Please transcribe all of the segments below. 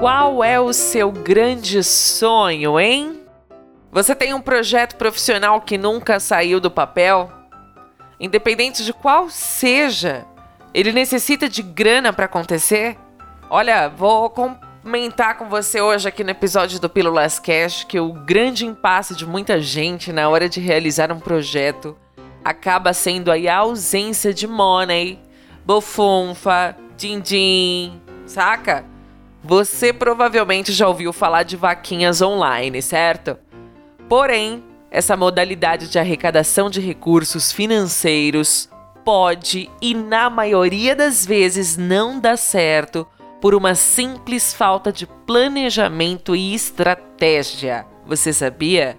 qual é o seu grande sonho, hein? Você tem um projeto profissional que nunca saiu do papel? Independente de qual seja, ele necessita de grana para acontecer? Olha, vou comentar com você hoje aqui no episódio do Pílulas Cash que o grande impasse de muita gente na hora de realizar um projeto acaba sendo aí a ausência de money, bufunfa, din-din, saca? Você provavelmente já ouviu falar de vaquinhas online, certo? Porém, essa modalidade de arrecadação de recursos financeiros pode e na maioria das vezes não dá certo por uma simples falta de planejamento e estratégia. Você sabia?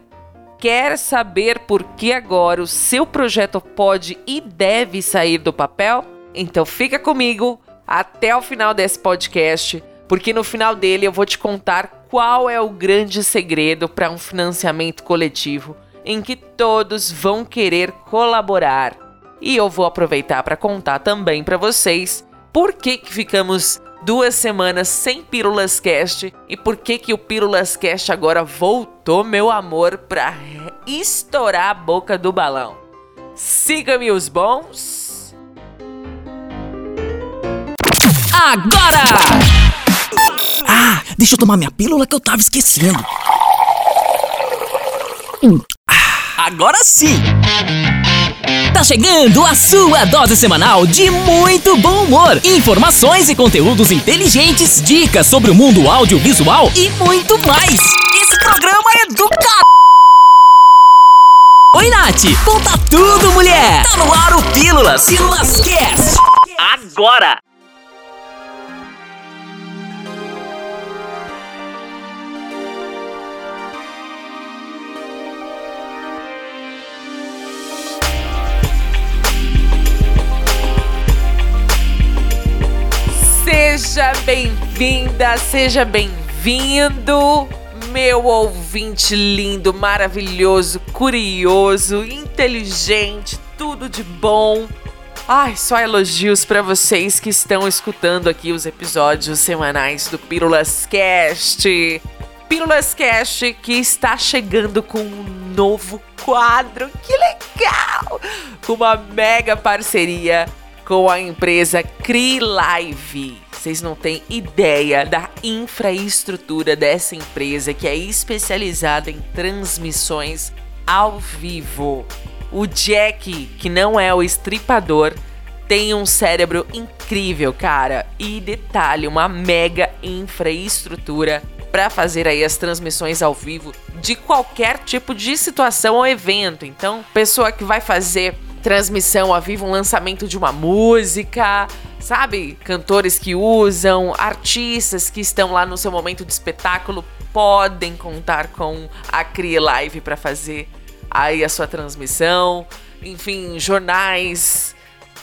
Quer saber por que agora o seu projeto pode e deve sair do papel? Então fica comigo até o final desse podcast, porque no final dele eu vou te contar qual é o grande segredo para um financiamento coletivo em que todos vão querer colaborar. E eu vou aproveitar para contar também para vocês por que, que ficamos duas semanas sem Pílulas Cast e por que, que o Pílulas Cast agora voltou, meu amor, para estourar a boca do balão. Siga-me os bons. Agora! Ah, deixa eu tomar minha pílula que eu tava esquecendo. Hum. Ah, agora sim! Tá chegando a sua dose semanal de muito bom humor, informações e conteúdos inteligentes, dicas sobre o mundo audiovisual e muito mais. Esse programa é do car... Oi, Nath! Conta tudo, mulher! Tá no ar o Pílulas! Pílulas Cast! Agora! Seja bem-vinda, seja bem-vindo, meu ouvinte lindo, maravilhoso, curioso, inteligente, tudo de bom. Ai, só elogios para vocês que estão escutando aqui os episódios semanais do Pílulas Cast. Pílulas Cast que está chegando com um novo quadro. Que legal! Com uma mega parceria com a empresa CriLive. Vocês não têm ideia da infraestrutura dessa empresa que é especializada em transmissões ao vivo. O Jack, que não é o estripador, tem um cérebro incrível, cara. E detalhe, uma mega infraestrutura para fazer aí as transmissões ao vivo de qualquer tipo de situação ou evento. Então, pessoa que vai fazer transmissão ao vivo, um lançamento de uma música, sabe? Cantores que usam, artistas que estão lá no seu momento de espetáculo podem contar com a Crie Live para fazer aí a sua transmissão. Enfim, jornais,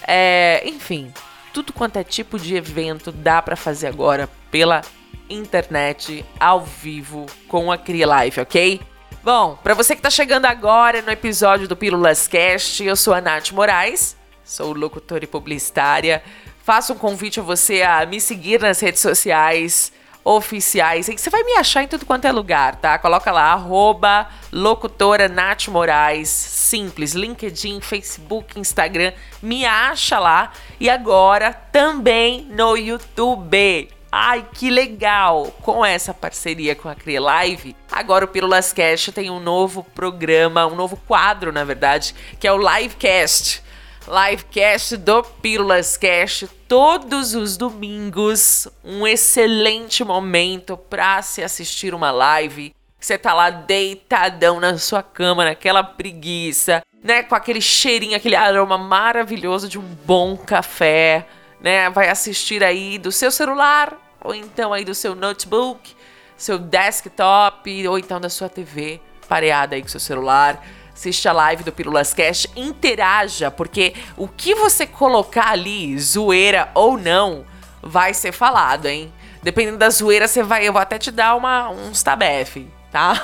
é, enfim, tudo quanto é tipo de evento dá para fazer agora pela internet ao vivo com a Crie Live, ok? Bom, para você que tá chegando agora no episódio do Pílulas Cast, eu sou a Nath Moraes, sou locutora e publicitária. Faço um convite a você a me seguir nas redes sociais oficiais. Você vai me achar em tudo quanto é lugar, tá? Coloca lá, arroba locutora Nath Moraes. Simples, LinkedIn, Facebook, Instagram. Me acha lá. E agora também no YouTube. Ai, que legal! Com essa parceria com a Cria Live, agora o Pílulas Cast tem um novo programa, um novo quadro, na verdade, que é o Livecast. Livecast do Pílulas Cast, todos os domingos, um excelente momento para se assistir uma live. Você tá lá deitadão na sua cama, naquela preguiça, né, com aquele cheirinho, aquele aroma maravilhoso de um bom café né? Vai assistir aí do seu celular, ou então aí do seu notebook, seu desktop, ou então da sua TV pareada aí com seu celular. Assiste a live do Pirulas Cash, interaja, porque o que você colocar ali, zoeira ou não, vai ser falado, hein? Dependendo da zoeira, você vai. Eu vou até te dar uma, uns tabef tá?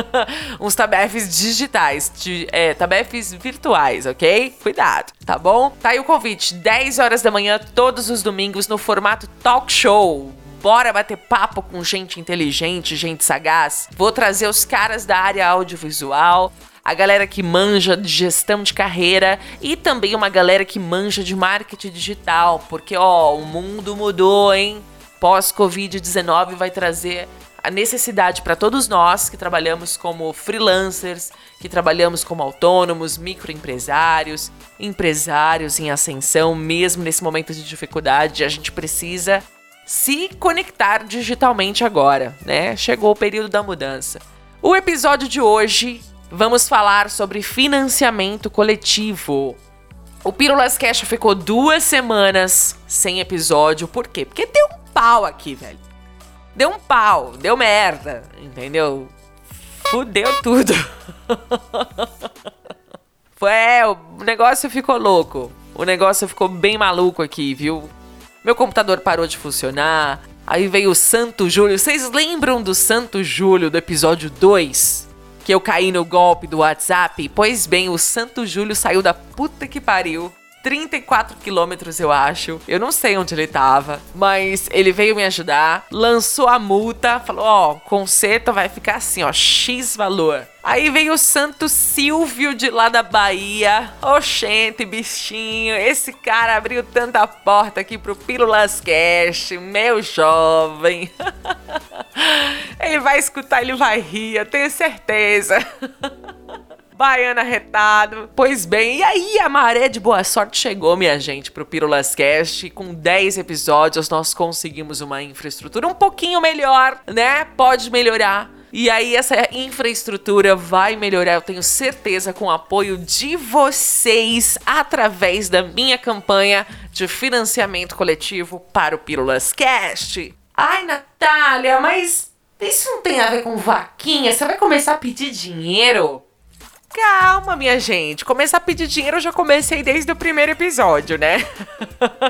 Uns tabefes digitais, de, é, tabefes virtuais, ok? Cuidado, tá bom? Tá aí o convite, 10 horas da manhã, todos os domingos, no formato talk show. Bora bater papo com gente inteligente, gente sagaz. Vou trazer os caras da área audiovisual, a galera que manja de gestão de carreira e também uma galera que manja de marketing digital, porque ó, o mundo mudou, hein? Pós-Covid-19 vai trazer a necessidade para todos nós que trabalhamos como freelancers, que trabalhamos como autônomos, microempresários, empresários em ascensão, mesmo nesse momento de dificuldade, a gente precisa se conectar digitalmente agora, né? Chegou o período da mudança. O episódio de hoje vamos falar sobre financiamento coletivo. O Pílulas Cash ficou duas semanas sem episódio, por quê? Porque deu um pau aqui, velho deu um pau, deu merda, entendeu? Fudeu tudo. Foi, é, o negócio ficou louco. O negócio ficou bem maluco aqui, viu? Meu computador parou de funcionar. Aí veio o Santo Júlio. Vocês lembram do Santo Júlio do episódio 2? Que eu caí no golpe do WhatsApp? Pois bem, o Santo Júlio saiu da puta que pariu 34 quilômetros, eu acho. Eu não sei onde ele tava, mas ele veio me ajudar, lançou a multa, falou: ó, oh, conserto vai ficar assim, ó, X valor. Aí veio o Santo Silvio de lá da Bahia. Oxente, bichinho. Esse cara abriu tanta porta aqui pro Pílulas Cash, meu jovem. ele vai escutar, ele vai rir, eu tenho certeza. Baiana retado. Pois bem, e aí a maré de boa sorte chegou, minha gente, pro Pirulas Cast. Com 10 episódios, nós conseguimos uma infraestrutura um pouquinho melhor, né? Pode melhorar. E aí essa infraestrutura vai melhorar, eu tenho certeza, com o apoio de vocês através da minha campanha de financiamento coletivo para o Pílulas Cast. Ai, Natália, mas isso não tem a ver com vaquinha? Você vai começar a pedir dinheiro? Calma, minha gente. Começar a pedir dinheiro eu já comecei desde o primeiro episódio, né?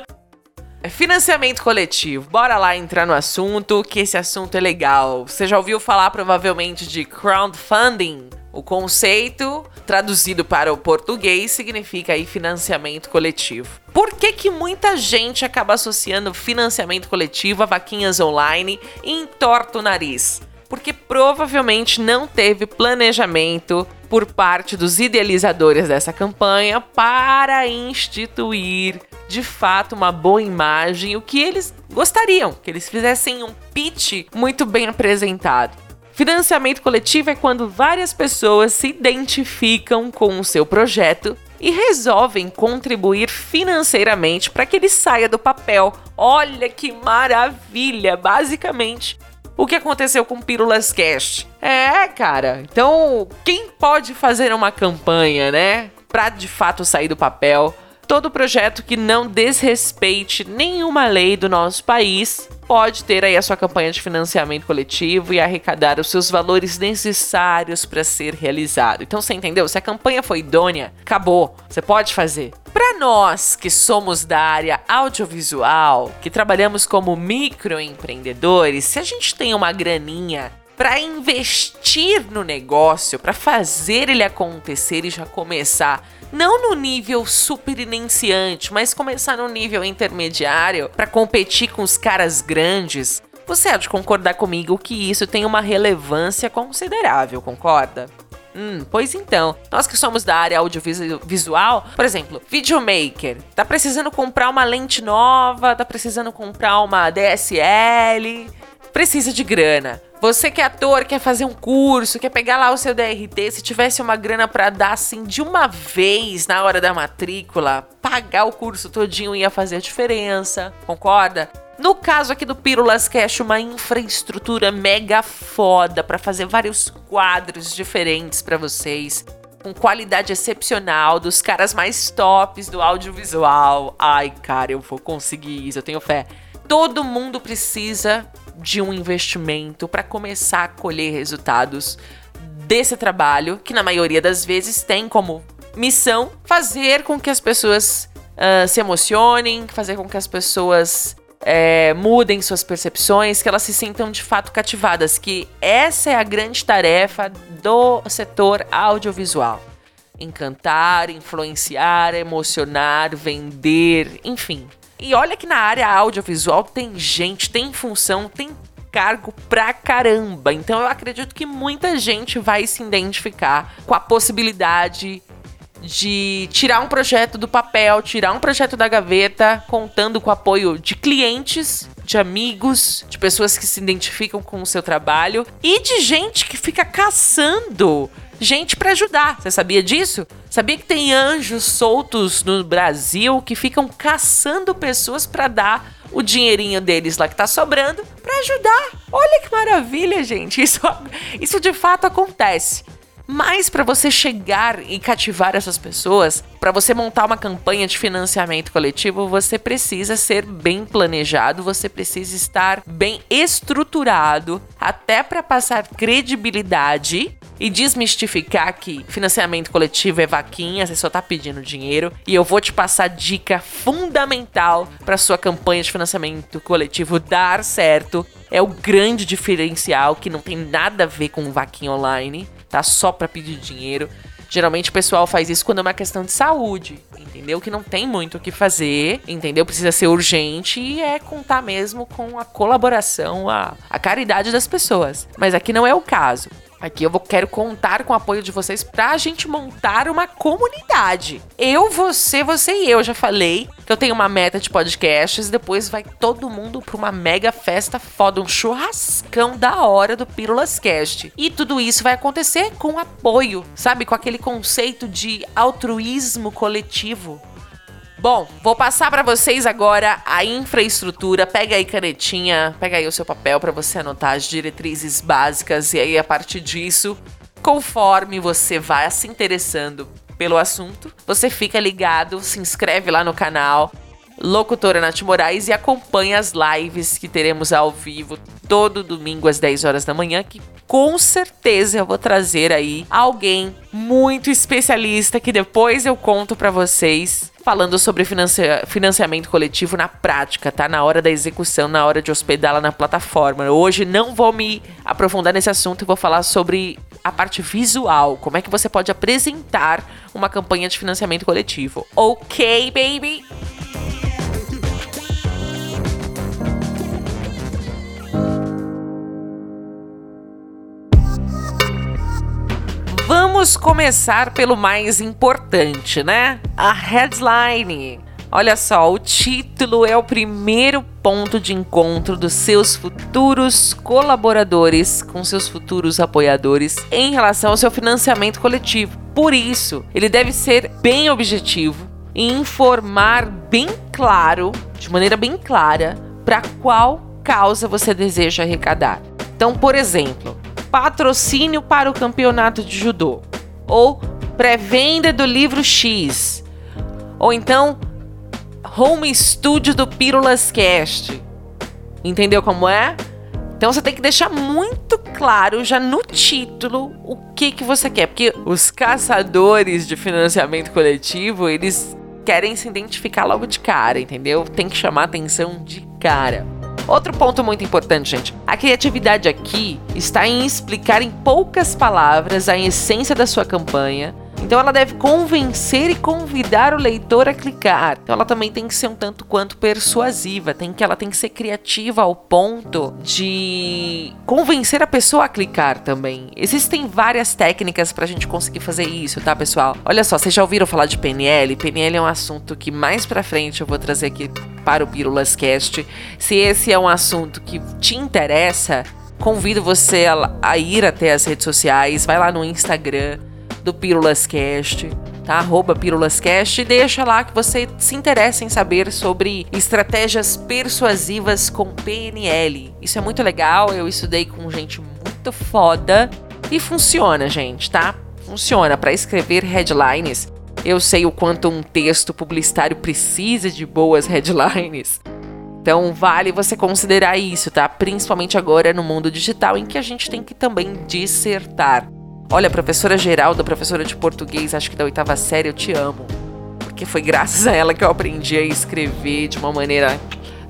Financiamento coletivo. Bora lá entrar no assunto, que esse assunto é legal. Você já ouviu falar provavelmente de crowdfunding? O conceito, traduzido para o português, significa aí financiamento coletivo. Por que, que muita gente acaba associando financiamento coletivo a vaquinhas online e entorta o nariz? Porque provavelmente não teve planejamento por parte dos idealizadores dessa campanha para instituir de fato uma boa imagem, o que eles gostariam, que eles fizessem um pitch muito bem apresentado. Financiamento coletivo é quando várias pessoas se identificam com o seu projeto e resolvem contribuir financeiramente para que ele saia do papel. Olha que maravilha! Basicamente, o que aconteceu com Pílulas Cast. É, cara. Então, quem pode fazer uma campanha, né? Pra de fato sair do papel? Todo projeto que não desrespeite nenhuma lei do nosso país pode ter aí a sua campanha de financiamento coletivo e arrecadar os seus valores necessários para ser realizado. Então você entendeu? Se a campanha foi idônea, acabou. Você pode fazer. Para nós que somos da área audiovisual, que trabalhamos como microempreendedores, se a gente tem uma graninha para investir no negócio, para fazer ele acontecer e já começar não no nível super iniciante, mas começar no nível intermediário para competir com os caras grandes, você há de concordar comigo que isso tem uma relevância considerável, concorda? Hum, pois então, nós que somos da área audiovisual, por exemplo, videomaker, tá precisando comprar uma lente nova, tá precisando comprar uma DSL, precisa de grana. Você que é ator, quer fazer um curso, quer pegar lá o seu DRT, se tivesse uma grana para dar assim de uma vez na hora da matrícula, pagar o curso todinho ia fazer a diferença, concorda? No caso aqui do Pílulas Cash, uma infraestrutura mega foda para fazer vários quadros diferentes para vocês, com qualidade excepcional, dos caras mais tops do audiovisual. Ai, cara, eu vou conseguir isso, eu tenho fé. Todo mundo precisa de um investimento para começar a colher resultados desse trabalho, que na maioria das vezes tem como missão fazer com que as pessoas uh, se emocionem, fazer com que as pessoas é, mudem suas percepções, que elas se sintam de fato cativadas, que essa é a grande tarefa do setor audiovisual. Encantar, influenciar, emocionar, vender, enfim E olha que na área audiovisual tem gente, tem função, tem cargo pra caramba. Então eu acredito que muita gente vai se identificar com a possibilidade de tirar um projeto do papel, tirar um projeto da gaveta, contando com o apoio de clientes, de amigos, de pessoas que se identificam com o seu trabalho e de gente que fica caçando gente para ajudar. Você sabia disso? Sabia que tem anjos soltos no Brasil que ficam caçando pessoas para dar o dinheirinho deles lá que tá sobrando para ajudar. Olha que maravilha, gente. Isso, isso de fato acontece. Mas para você chegar e cativar essas pessoas, para você montar uma campanha de financiamento coletivo, você precisa ser bem planejado, você precisa estar bem estruturado, até para passar credibilidade e desmistificar que financiamento coletivo é vaquinha, você só tá pedindo dinheiro. E eu vou te passar dica fundamental para sua campanha de financiamento coletivo dar certo. É o grande diferencial que não tem nada a ver com vaquinha online tá? Só para pedir dinheiro. Geralmente o pessoal faz isso quando é uma questão de saúde, entendeu? Que não tem muito o que fazer, entendeu? Precisa ser urgente e é contar mesmo com a colaboração, a, a caridade das pessoas. Mas aqui não é o caso. Aqui eu vou, quero contar com o apoio de vocês pra gente montar uma comunidade. Eu, você, você e eu. Já falei que eu tenho uma meta de podcasts. Depois vai todo mundo pra uma mega festa foda, um churrascão da hora do Pílulas Cast. E tudo isso vai acontecer com apoio, sabe? Com aquele conceito de altruísmo coletivo. Bom, vou passar para vocês agora a infraestrutura. Pega aí canetinha, pega aí o seu papel para você anotar as diretrizes básicas e aí a partir disso, conforme você vai se interessando pelo assunto, você fica ligado, se inscreve lá no canal Locutora Nath Moraes e acompanha as lives que teremos ao vivo todo domingo às 10 horas da manhã, que com certeza eu vou trazer aí alguém muito especialista que depois eu conto para vocês falando sobre financia financiamento coletivo na prática, tá? Na hora da execução, na hora de hospedá-la na plataforma. Hoje não vou me aprofundar nesse assunto, eu vou falar sobre a parte visual, como é que você pode apresentar uma campanha de financiamento coletivo. Ok, baby? Vamos começar pelo mais importante, né? A headline. Olha só, o título é o primeiro ponto de encontro dos seus futuros colaboradores com seus futuros apoiadores em relação ao seu financiamento coletivo. Por isso, ele deve ser bem objetivo e informar bem claro, de maneira bem clara, para qual causa você deseja arrecadar. Então, por exemplo, patrocínio para o campeonato de judô, ou pré-venda do livro X, ou então home studio do Pílulas Cast. Entendeu como é? Então você tem que deixar muito claro já no título o que que você quer, porque os caçadores de financiamento coletivo, eles querem se identificar logo de cara, entendeu? Tem que chamar atenção de cara. Outro ponto muito importante, gente. A criatividade aqui está em explicar em poucas palavras a essência da sua campanha. Então ela deve convencer e convidar o leitor a clicar. Então ela também tem que ser um tanto quanto persuasiva, tem que ela tem que ser criativa ao ponto de convencer a pessoa a clicar também. Existem várias técnicas para a gente conseguir fazer isso, tá, pessoal? Olha só, vocês já ouviram falar de PNL? PNL é um assunto que mais para frente eu vou trazer aqui para o Pílulas Cast. Se esse é um assunto que te interessa, convido você a, a ir até as redes sociais, vai lá no Instagram do Pílulas Cast, tá? Arroba Cast e deixa lá que você se interessa em saber sobre estratégias persuasivas com PNL. Isso é muito legal, eu estudei com gente muito foda e funciona, gente, tá? Funciona para escrever headlines eu sei o quanto um texto publicitário precisa de boas headlines. Então vale você considerar isso, tá? Principalmente agora no mundo digital em que a gente tem que também dissertar. Olha, professora Geralda, professora de português, acho que da oitava série, eu te amo. Porque foi graças a ela que eu aprendi a escrever de uma maneira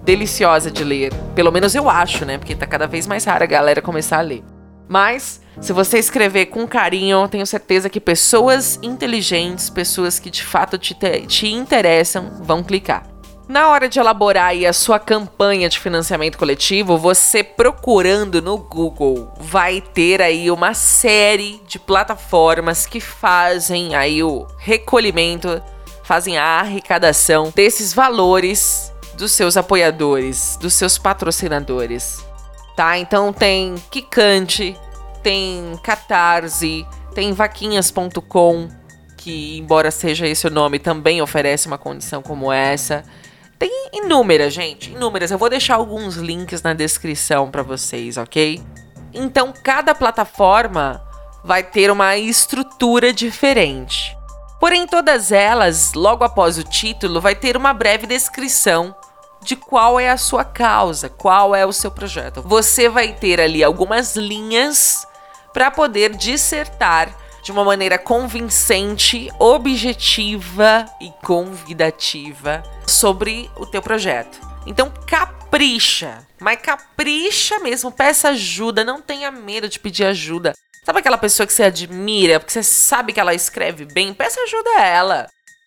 deliciosa de ler. Pelo menos eu acho, né? Porque tá cada vez mais rara a galera começar a ler. Mas, se você escrever com carinho, tenho certeza que pessoas inteligentes, pessoas que de fato te, te interessam, vão clicar. Na hora de elaborar aí a sua campanha de financiamento coletivo, você procurando no Google vai ter aí uma série de plataformas que fazem aí o recolhimento, fazem a arrecadação desses valores dos seus apoiadores, dos seus patrocinadores. Tá? Então tem Kikante, tem Catarse, tem vaquinhas.com, que embora seja esse o nome, também oferece uma condição como essa. Tem inúmeras, gente, inúmeras. Eu vou deixar alguns links na descrição para vocês, ok? Então, cada plataforma vai ter uma estrutura diferente. Porém, todas elas, logo após o título, vai ter uma breve descrição de qual é a sua causa, qual é o seu projeto. Você vai ter ali algumas linhas para poder dissertar de uma maneira convincente, objetiva e convidativa sobre o teu projeto. Então capricha, mas capricha mesmo, peça ajuda, não tenha medo de pedir ajuda. Sabe aquela pessoa que você admira, porque você sabe que ela escreve bem? Peça ajuda a ela.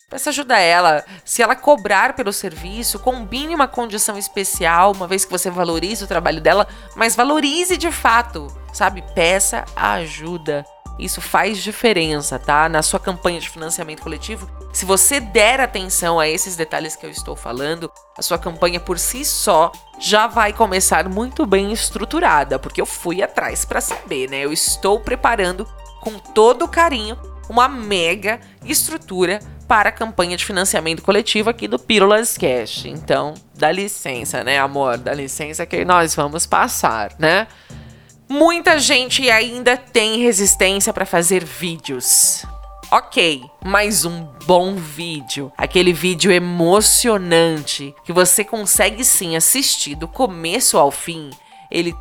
Peça ajuda a ela. Se ela cobrar pelo serviço, combine uma condição especial, uma vez que você valorize o trabalho dela, mas valorize de fato, sabe? Peça ajuda. Isso faz diferença, tá? Na sua campanha de financiamento coletivo, se você der atenção a esses detalhes que eu estou falando, a sua campanha por si só já vai começar muito bem estruturada, porque eu fui atrás para saber, né? Eu estou preparando com todo carinho uma mega estrutura para a campanha de financiamento coletivo aqui do Pílulas Cash. Então, dá licença, né, amor? Dá licença que nós vamos passar, né? Muita gente ainda tem resistência para fazer vídeos. Ok, mas um bom vídeo, aquele vídeo emocionante que você consegue sim assistir do começo ao fim, ele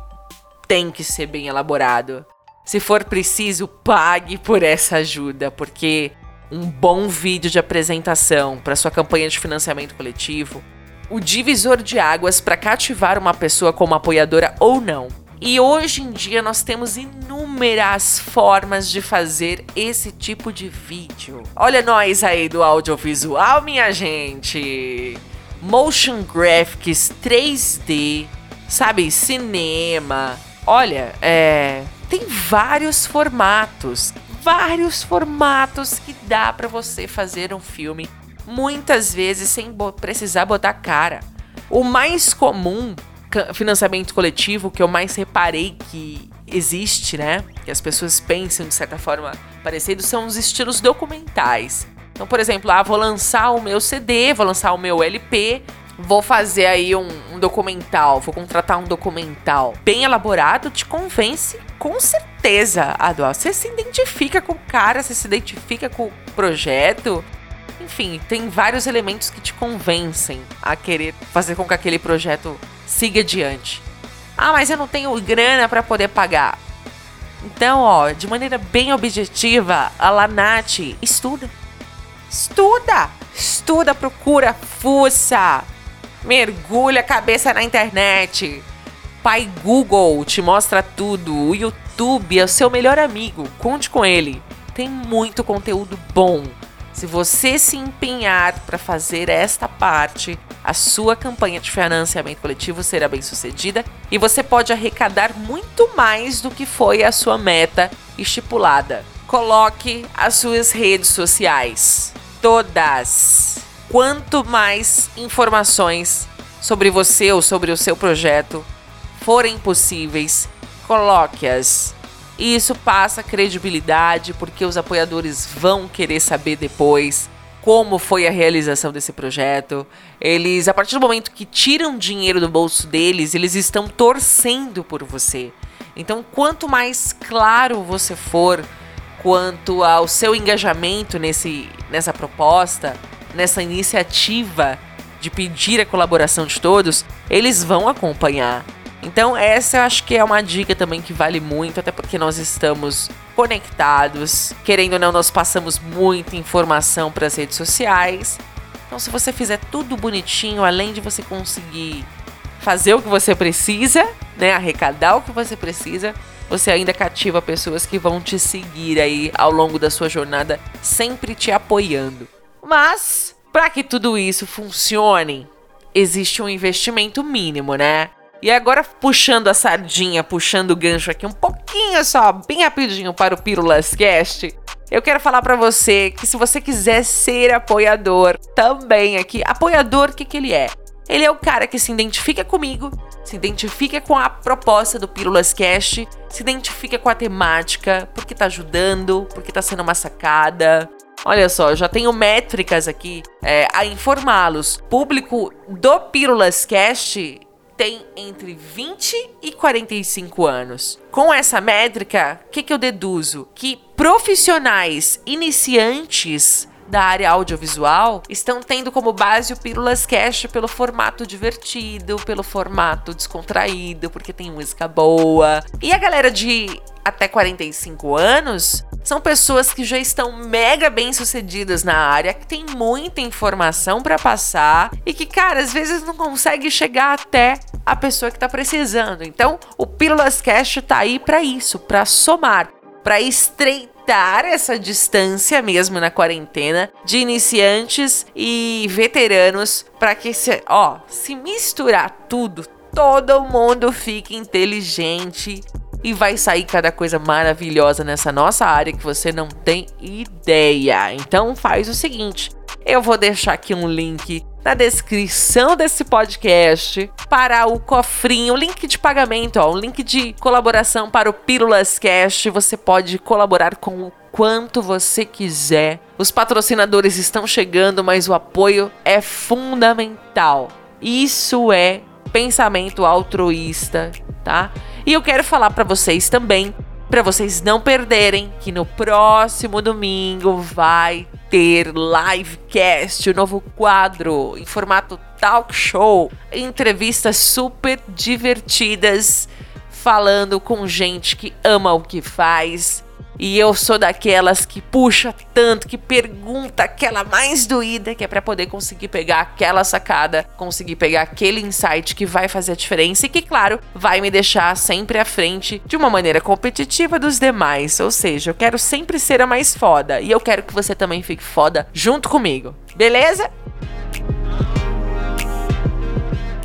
tem que ser bem elaborado. Se for preciso, pague por essa ajuda, porque um bom vídeo de apresentação para sua campanha de financiamento coletivo, o divisor de águas para cativar uma pessoa como apoiadora ou não e hoje em dia nós temos inúmeras formas de fazer esse tipo de vídeo. Olha nós aí do audiovisual, minha gente. Motion graphics 3D, sabe, cinema. Olha, é, tem vários formatos, vários formatos que dá para você fazer um filme muitas vezes sem bo precisar botar cara. O mais comum financiamento coletivo que eu mais reparei que existe, né? Que as pessoas pensam de certa forma parecido são os estilos documentais. Então, por exemplo, ah, vou lançar o meu CD, vou lançar o meu LP, vou fazer aí um, um documental, vou contratar um documental bem elaborado, te convence com certeza, Adol. Você se identifica com o cara, você se identifica com o projeto. Enfim, tem vários elementos que te convencem a querer fazer com que aquele projeto siga adiante. Ah, mas eu não tenho grana para poder pagar. Então, ó, de maneira bem objetiva, a Lanate estuda. Estuda! Estuda, procura, fuça. Mergulha a cabeça na internet. Pai Google te mostra tudo. O YouTube é o seu melhor amigo. Conte com ele. Tem muito conteúdo bom. Se você se empenhar para fazer esta parte, a sua campanha de financiamento coletivo será bem sucedida e você pode arrecadar muito mais do que foi a sua meta estipulada. Coloque as suas redes sociais, todas. Quanto mais informações sobre você ou sobre o seu projeto forem possíveis, coloque-as. Isso passa credibilidade porque os apoiadores vão querer saber depois como foi a realização desse projeto. Eles, a partir do momento que tiram dinheiro do bolso deles, eles estão torcendo por você. Então, quanto mais claro você for quanto ao seu engajamento nesse, nessa proposta, nessa iniciativa de pedir a colaboração de todos, eles vão acompanhar. Então, essa eu acho que é uma dica também que vale muito, até porque nós estamos conectados. Querendo ou não, nós passamos muita informação para as redes sociais. Então, se você fizer tudo bonitinho, além de você conseguir fazer o que você precisa, né, arrecadar o que você precisa, você ainda cativa pessoas que vão te seguir aí ao longo da sua jornada, sempre te apoiando. Mas, para que tudo isso funcione, existe um investimento mínimo, né? E agora, puxando a sardinha, puxando o gancho aqui um pouquinho só, bem rapidinho para o Pílulas Cast, eu quero falar para você que se você quiser ser apoiador também aqui, apoiador, o que, que ele é? Ele é o cara que se identifica comigo, se identifica com a proposta do Pílulas Cast, se identifica com a temática, porque tá ajudando, porque tá sendo uma sacada. Olha só, já tenho métricas aqui é, a informá-los. Público do Pílulas Cast tem entre 20 e 45 anos. Com essa métrica, o que, que eu deduzo? Que profissionais iniciantes da área audiovisual estão tendo como base o Pílulas Cash pelo formato divertido, pelo formato descontraído, porque tem música boa. E a galera de até 45 anos são pessoas que já estão mega bem sucedidas na área, que tem muita informação para passar e que, cara, às vezes não consegue chegar até a pessoa que está precisando. Então, o Pílulas Cash tá aí para isso, para somar, para estreitar essa distância mesmo na quarentena de iniciantes e veteranos para que se, ó, se misturar tudo, todo mundo fique inteligente e vai sair cada coisa maravilhosa nessa nossa área que você não tem ideia. Então faz o seguinte, eu vou deixar aqui um link na descrição desse podcast para o cofrinho, o link de pagamento, ó, um link de colaboração para o Pílulas Cast. Você pode colaborar com o quanto você quiser. Os patrocinadores estão chegando, mas o apoio é fundamental. Isso é pensamento altruísta, tá? E eu quero falar para vocês também, para vocês não perderem, que no próximo domingo vai ter livecast, o novo quadro em formato talk show, entrevistas super divertidas, falando com gente que ama o que faz e eu sou daquelas que puxa tanto, que pergunta aquela mais doída, que é para poder conseguir pegar aquela sacada, conseguir pegar aquele insight que vai fazer a diferença e que, claro, vai me deixar sempre à frente de uma maneira competitiva dos demais. Ou seja, eu quero sempre ser a mais foda e eu quero que você também fique foda junto comigo. Beleza?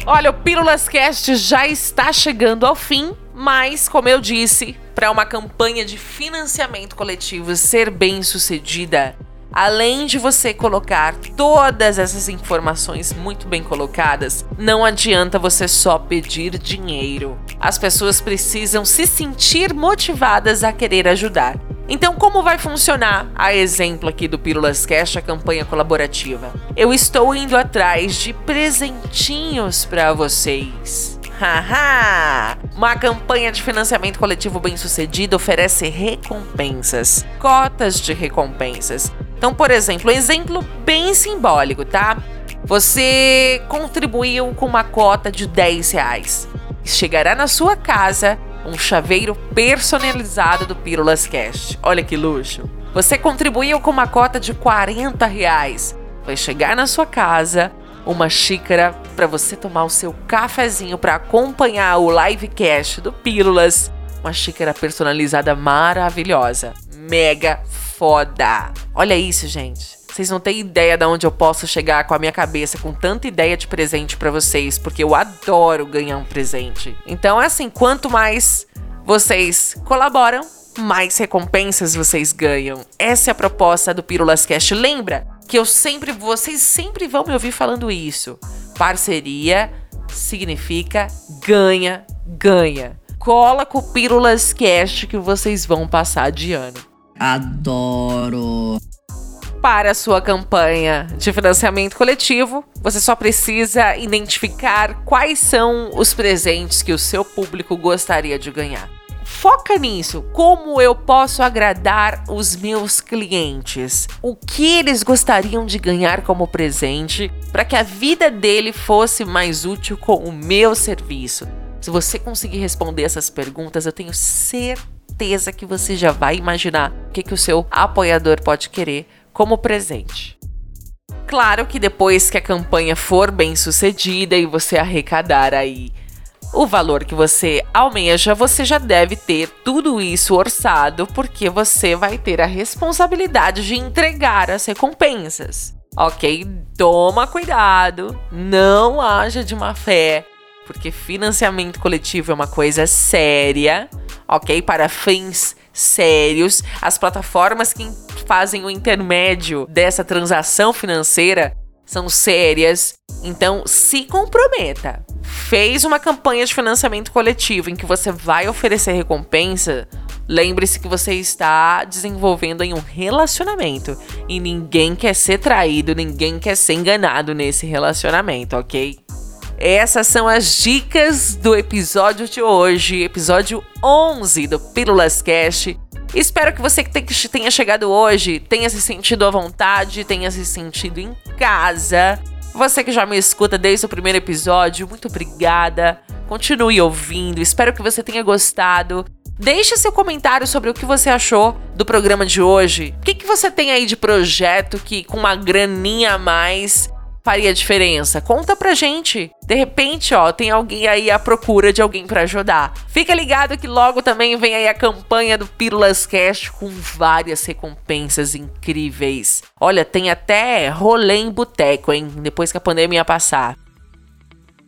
Olha, o Pílulas Cast já está chegando ao fim, mas como eu disse, para uma campanha de financiamento coletivo ser bem sucedida, além de você colocar todas essas informações muito bem colocadas, não adianta você só pedir dinheiro. As pessoas precisam se sentir motivadas a querer ajudar. Então, como vai funcionar a exemplo aqui do Pílulas Cash, a campanha colaborativa? Eu estou indo atrás de presentinhos para vocês. Haha! Uma campanha de financiamento coletivo bem-sucedida oferece recompensas, cotas de recompensas. Então, por exemplo, um exemplo bem simbólico, tá? Você contribuiu com uma cota de 10 reais. Chegará na sua casa um chaveiro personalizado do Pílulas Cash. Olha que luxo! Você contribuiu com uma cota de 40 reais. Vai chegar na sua casa uma xícara para você tomar o seu cafezinho para acompanhar o livecast do Pílulas. Uma xícara personalizada maravilhosa. Mega foda. Olha isso, gente. Vocês não têm ideia de onde eu posso chegar com a minha cabeça com tanta ideia de presente para vocês, porque eu adoro ganhar um presente. Então, é assim, quanto mais vocês colaboram, mais recompensas vocês ganham. Essa é a proposta do Pílulas Cash. Lembra que eu sempre, vocês sempre vão me ouvir falando isso. Parceria significa ganha, ganha. Cola com o Pílulas Cash que vocês vão passar de ano. Adoro! Para a sua campanha de financiamento coletivo, você só precisa identificar quais são os presentes que o seu público gostaria de ganhar foca nisso. Como eu posso agradar os meus clientes? O que eles gostariam de ganhar como presente para que a vida dele fosse mais útil com o meu serviço? Se você conseguir responder essas perguntas, eu tenho certeza que você já vai imaginar o que, que o seu apoiador pode querer como presente. Claro que depois que a campanha for bem sucedida e você arrecadar aí o valor que você almeja, você já deve ter tudo isso orçado, porque você vai ter a responsabilidade de entregar as recompensas. Ok? Toma cuidado, não haja de má fé, porque financiamento coletivo é uma coisa séria, ok? Para fins sérios. As plataformas que fazem o intermédio dessa transação financeira são sérias. Então, se comprometa. Fez uma campanha de financiamento coletivo em que você vai oferecer recompensa. Lembre-se que você está desenvolvendo em um relacionamento e ninguém quer ser traído, ninguém quer ser enganado nesse relacionamento, ok? Essas são as dicas do episódio de hoje, episódio 11 do Pílulas Cash. Espero que você que tenha chegado hoje tenha se sentido à vontade, tenha se sentido em casa. Você que já me escuta desde o primeiro episódio, muito obrigada. Continue ouvindo, espero que você tenha gostado. Deixe seu comentário sobre o que você achou do programa de hoje. O que, que você tem aí de projeto que, com uma graninha a mais, faria diferença? Conta pra gente. De repente, ó, tem alguém aí à procura de alguém para ajudar. Fica ligado que logo também vem aí a campanha do Pílulas Cash com várias recompensas incríveis. Olha, tem até rolê em boteco, hein? Depois que a pandemia passar.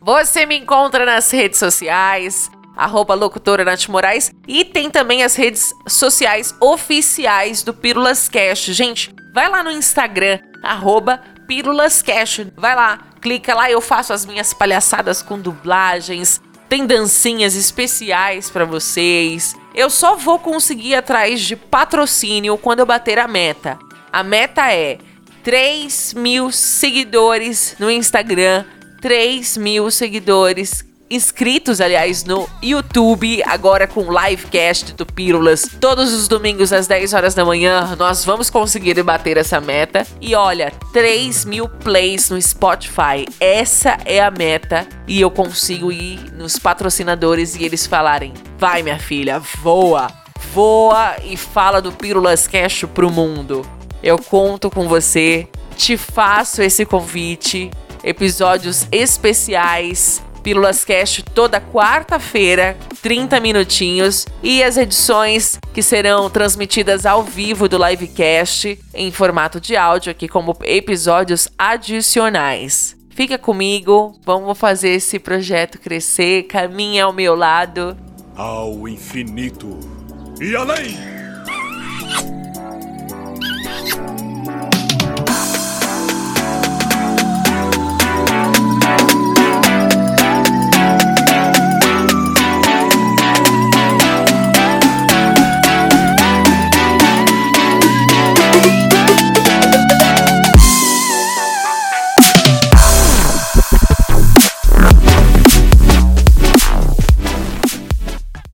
Você me encontra nas redes sociais, arroba locutora Nath Moraes, e tem também as redes sociais oficiais do Pílulas Cash. Gente, vai lá no Instagram, arroba Pílulas Cash. Vai lá, clica lá, eu faço as minhas palhaçadas com dublagens, tem dancinhas especiais para vocês. Eu só vou conseguir atrás de patrocínio quando eu bater a meta. A meta é 3 mil seguidores no Instagram, 3 mil seguidores inscritos, aliás, no YouTube, agora com livecast do Pílulas. Todos os domingos às 10 horas da manhã, nós vamos conseguir bater essa meta. E olha, 3 mil plays no Spotify. Essa é a meta. E eu consigo ir nos patrocinadores e eles falarem: vai, minha filha, voa. Voa e fala do Pílulas Cash pro mundo. Eu conto com você, te faço esse convite. Episódios especiais Pílulas Cast toda quarta-feira, 30 minutinhos, e as edições que serão transmitidas ao vivo do livecast em formato de áudio aqui como episódios adicionais. Fica comigo, vamos fazer esse projeto crescer, caminhe ao meu lado. Ao infinito e além!